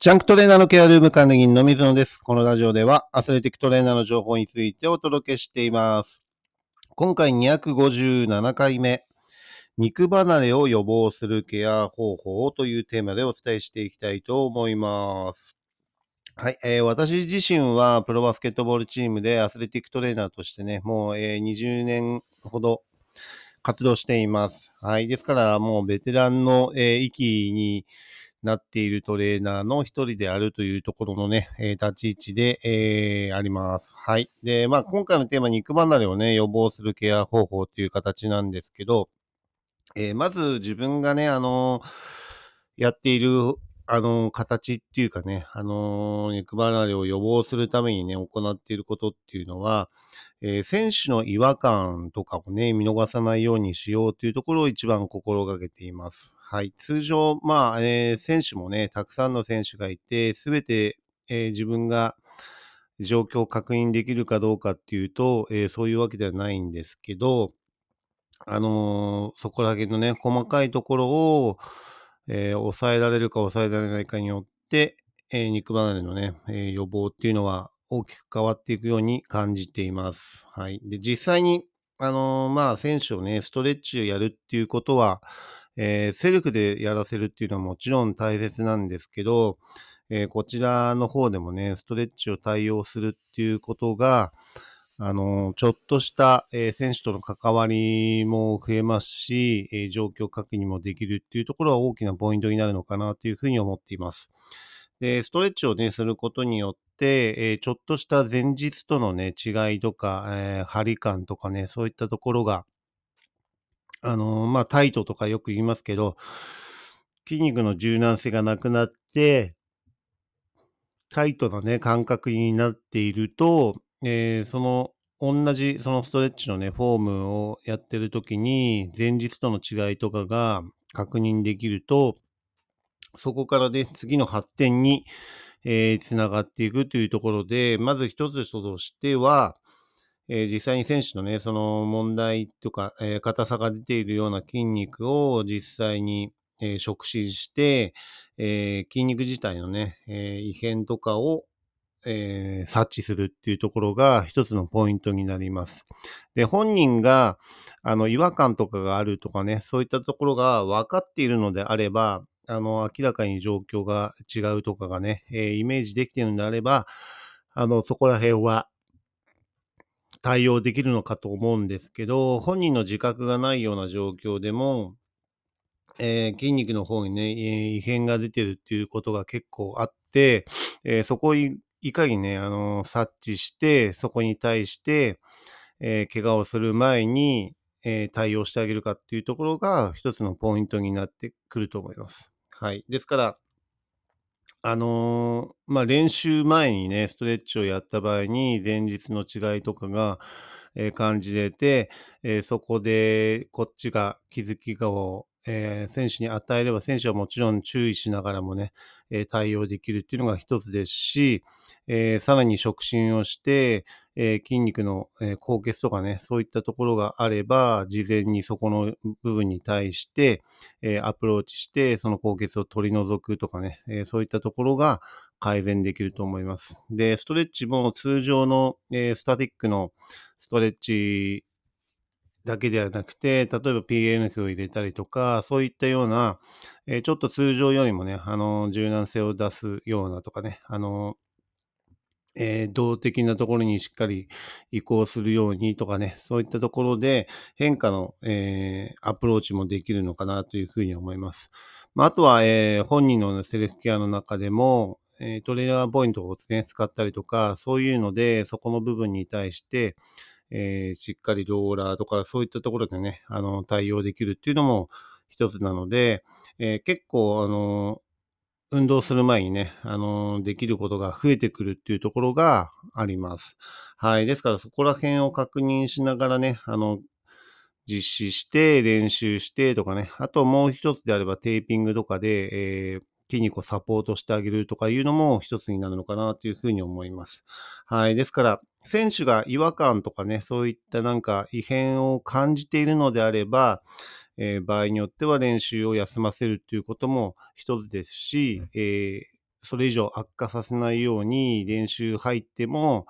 ジャンクトレーナーのケアルーム管理人の水野です。このラジオではアスレティックトレーナーの情報についてお届けしています。今回257回目、肉離れを予防するケア方法というテーマでお伝えしていきたいと思います。はい、えー私自身はプロバスケットボールチームでアスレティックトレーナーとしてね、もう、えー20年ほど活動しています。はい、ですからもうベテランの、えー域になっているトレーナーの一人であるというところのね、えー立ち位置で、えーあります。はい。で、まあ、今回のテーマ、肉離れをね、予防するケア方法っていう形なんですけど、えーまず自分がね、あのやっている、あの形っていうかね、あの肉離れを予防するためにね、行っていることっていうのは、えー選手の違和感とかをね、見逃さないようにしようというところを一番心がけています。はい。通常、まあ、えー選手もね、たくさんの選手がいて、すべて、えー自分が状況を確認できるかどうかっていうと、えーそういうわけではないんですけど、あのーそこら辺のね、細かいところを、えー抑えられるか抑えられないかによって、えー肉離れのね、えー予防っていうのは大きく変わっていくように感じています。はい。で、実際に、あのーまあ、選手をね、ストレッチをやるっていうことは、えーセルフでやらせるっていうのはもちろん大切なんですけど、えーこちらの方でもね、ストレッチを対応するっていうことが、あのちょっとした、え選手との関わりも増えますし、え状況確認もできるっていうところは大きなポイントになるのかなというふうに思っています。で、ストレッチをね、することによって、えちょっとした前日とのね、違いとか、えー張り感とかね、そういったところが、あのまあ、タイトとかよく言いますけど、筋肉の柔軟性がなくなって、タイトなね、感覚になっていると、えーその、同じ、そのストレッチのね、フォームをやってる時に、前日との違いとかが確認できると、そこからね、次の発展に、えーつながっていくというところで、まず一つとしては、えー実際に選手のね、その問題とか、えー硬さが出ているような筋肉を実際に、えー触診して、えー筋肉自体のね、えー異変とかを、えー察知するっていうところが一つのポイントになります。で、本人が、あの、違和感とかがあるとかね、そういったところが分かっているのであれば、あの、明らかに状況が違うとかがね、えーイメージできているのであれば、あの、そこら辺は対応できるのかと思うんですけど、本人の自覚がないような状況でも、えー筋肉の方にね、異変が出てるっていうことが結構あって、えーそこをいかにね、あの察知して、そこに対して、えー怪我をする前に、えー対応してあげるかっていうところが一つのポイントになってくると思います。はい。ですから、あのーまあ、練習前にね、ストレッチをやった場合に、前日の違いとかが、えー感じれて、えーそこでこっちが気づきを、えー選手に与えれば、選手はもちろん注意しながらもね、えー対応できるっていうのが一つですし、えーさらに触診をして、え筋肉の、え高血とかね、そういったところがあれば、事前にそこの部分に対して、えアプローチして、その高血を取り除くとかね、えそういったところが改善できると思います。で、ストレッチも通常の、えスタティックのストレッチだけではなくて、例えば PNF を入れたりとか、そういったような、えーちょっと通常よりもね、あの、柔軟性を出すようなとかね、あの、えー動的なところにしっかり移行するようにとかね、そういったところで変化の、えーアプローチもできるのかなというふうに思います。まあ、あとは、えー本人のセルフケアの中でも、えトレーナーポイントを、ね、使ったりとか、そういうので、そこの部分に対して、えーしっかりローラーとか、そういったところでね、あの、対応できるっていうのも一つなので、えー結構、あの、運動する前にね、あの、できることが増えてくるっていうところがあります。はい。ですから、そこら辺を確認しながらね、あの、実施して、練習してとかね。あともう一つであればテーピングとかで、えー筋肉をサポートしてあげるとかいうのも一つになるのかなというふうに思います。はい。ですから、選手が違和感とかね、そういったなんか異変を感じているのであれば、えー場合によっては練習を休ませるっていうことも一つですし、えーそれ以上悪化させないように練習入っても、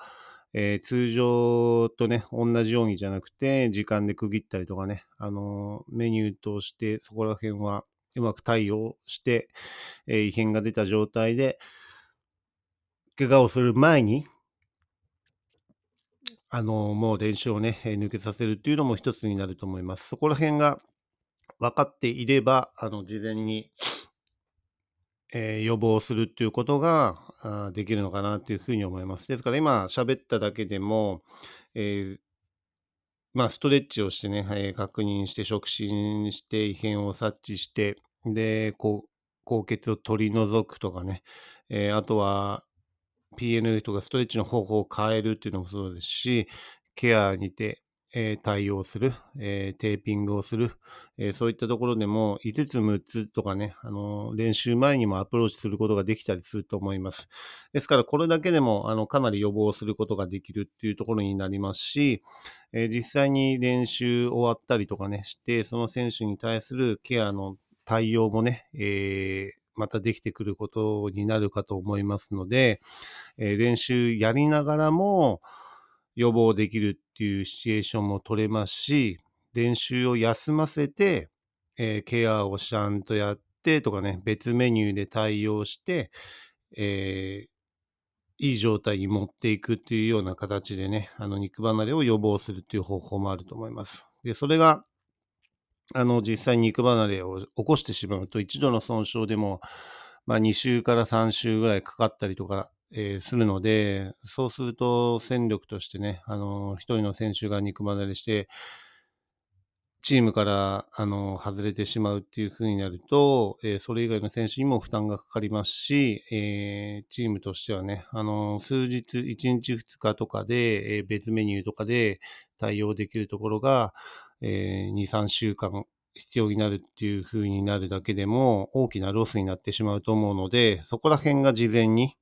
えー、通常とね、同じようにじゃなくて、時間で区切ったりとかね、あのー、メニューとしてそこら辺はうまく対応して、えー、異変が出た状態で、怪我をする前に、あの、もう練習をね、抜けさせるっていうのも一つになると思います。そこら辺が分かっていれば、あの、事前に、えー、予防するっていうことがあできるのかなっていうふうに思います。ですから今喋っただけでも、えー、まあ、ストレッチをしてね、えー、確認して、触診して、異変を察知して、で、こう、高血を取り除くとかね、えー、あとは PNF とかストレッチの方法を変えるっていうのもそうですし、ケアにて、えー、対応する、えー、テーピングをする、えー、そういったところでも5つ6つとかね、あの練習前にもアプローチすることができたりすると思います。ですからこれだけでもあのかなり予防することができるっていうところになりますし、え実際に練習終わったりとかねして、その選手に対するケアの対応もね、えまたできてくることになるかと思いますので、え練習やりながらも予防できるっていうシチュエーションも取れますし、練習を休ませて、えー、ケアをちゃんとやってとかね、別メニューで対応して、えー、いい状態に持っていくっていうような形でね、あの肉離れを予防するっていう方法もあると思います。で、それが、あの、実際に肉離れを起こしてしまうと、一度の損傷でも、まあ、2週から3週ぐらいかかったりとかえー、するので、そうすると戦力としてね、あの、一人の選手が肉離れして、チームから、あの、外れてしまうっていう風になると、えー、それ以外の選手にも負担がかかりますし、えー、チームとしてはね、あの、数日、1日2日とかで、えー、別メニューとかで対応できるところが、え2、3週間必要になるっていう風になるだけでも大きなロスになってしまうと思うので、そこら辺が事前に、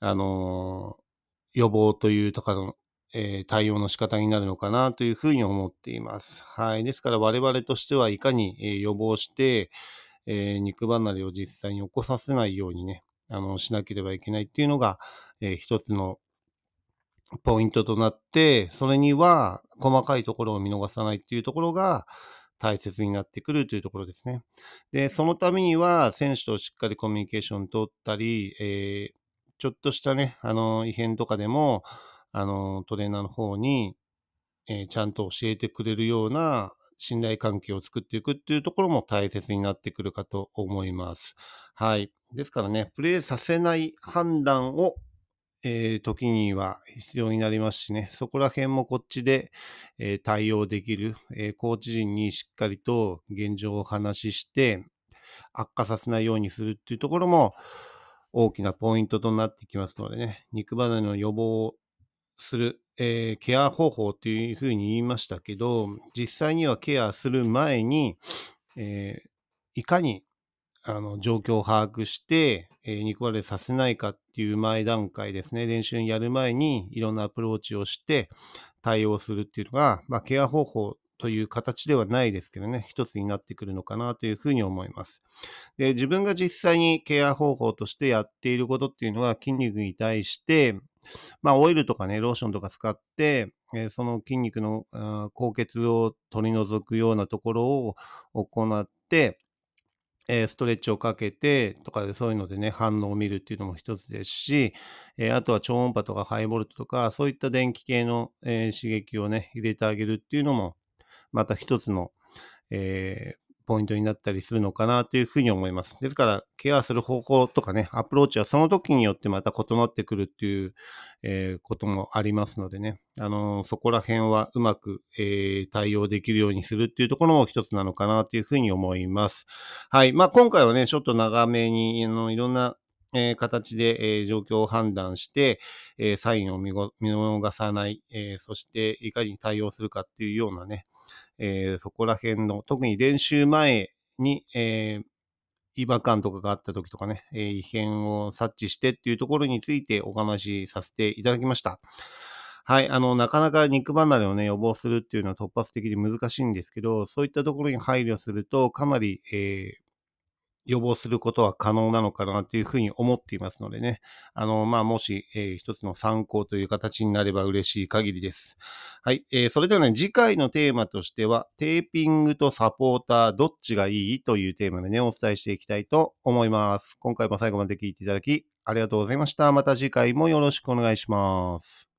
あの予防というとかの、えー、対応の仕方になるのかなというふうに思っています。はい。ですから我々としてはいかに、えー、予防して、え、肉離れを実際に起こさせないようにね、あの、しなければいけないっていうのが、えー、一つのポイントとなって、それには細かいところを見逃さないっていうところが大切になってくるというところですね。で、そのためには選手としっかりコミュニケーションを取ったり、えー、ちょっとしたね、あの、異変とかでも、あの、トレーナーの方に、えー、ちゃんと教えてくれるような信頼関係を作っていくっていうところも大切になってくるかと思います。はい。ですからね、プレイさせない判断を、えー、時には必要になりますしね、そこら辺もこっちで、えー、対応できる、えー、コーチ陣にしっかりと現状を話しして、悪化させないようにするっていうところも、大きなポイントとなってきますのでね、肉離れの予防をする、えー、ケア方法というふうに言いましたけど、実際にはケアする前に、えー、いかにあの状況を把握して、えー、肉離れさせないかっていう前段階ですね、練習にやる前にいろんなアプローチをして対応するっていうのが、まあ、ケア方法という形ではないですけどね、一つになってくるのかなというふうに思います。で、自分が実際にケア方法としてやっていることっていうのは筋肉に対して、まあ、オイルとかね、ローションとか使って、えー、その筋肉の高血を取り除くようなところを行って、えー、ストレッチをかけてとかでそういうのでね、反応を見るっていうのも一つですし、えー、あとは超音波とかハイボルトとか、そういった電気系の、えー、刺激をね、入れてあげるっていうのもまた一つの、え、ポイントになったりするのかなというふうに思います。ですから、ケアする方法とかね、アプローチはその時によってまた異なってくるっていう、えー、こともありますのでね、あのー、そこら辺はうまく、えー、対応できるようにするっていうところも一つなのかなというふうに思います。はい。まあ、今回はね、ちょっと長めに、あのいろんなえ、形で、え、状況を判断して、え、サインを見逃さない、えそしていかに対応するかっていうようなね、えー、そこら辺の、特に練習前に、えー、違和感とかがあった時とかね、え、異変を察知してっていうところについてお話しさせていただきました。はい。あの、なかなか肉離れをね、予防するっていうのは突発的に難しいんですけど、そういったところに配慮すると、かなり、えー、予防することは可能なのかなというふうに思っていますのでね。あの、まあ、もし、えー、一つの参考という形になれば嬉しい限りです。はい。えー、それではね、次回のテーマとしては、テーピングとサポーター、どっちがいいというテーマでね、お伝えしていきたいと思います。今回も最後まで聞いていただき、ありがとうございました。また次回もよろしくお願いします。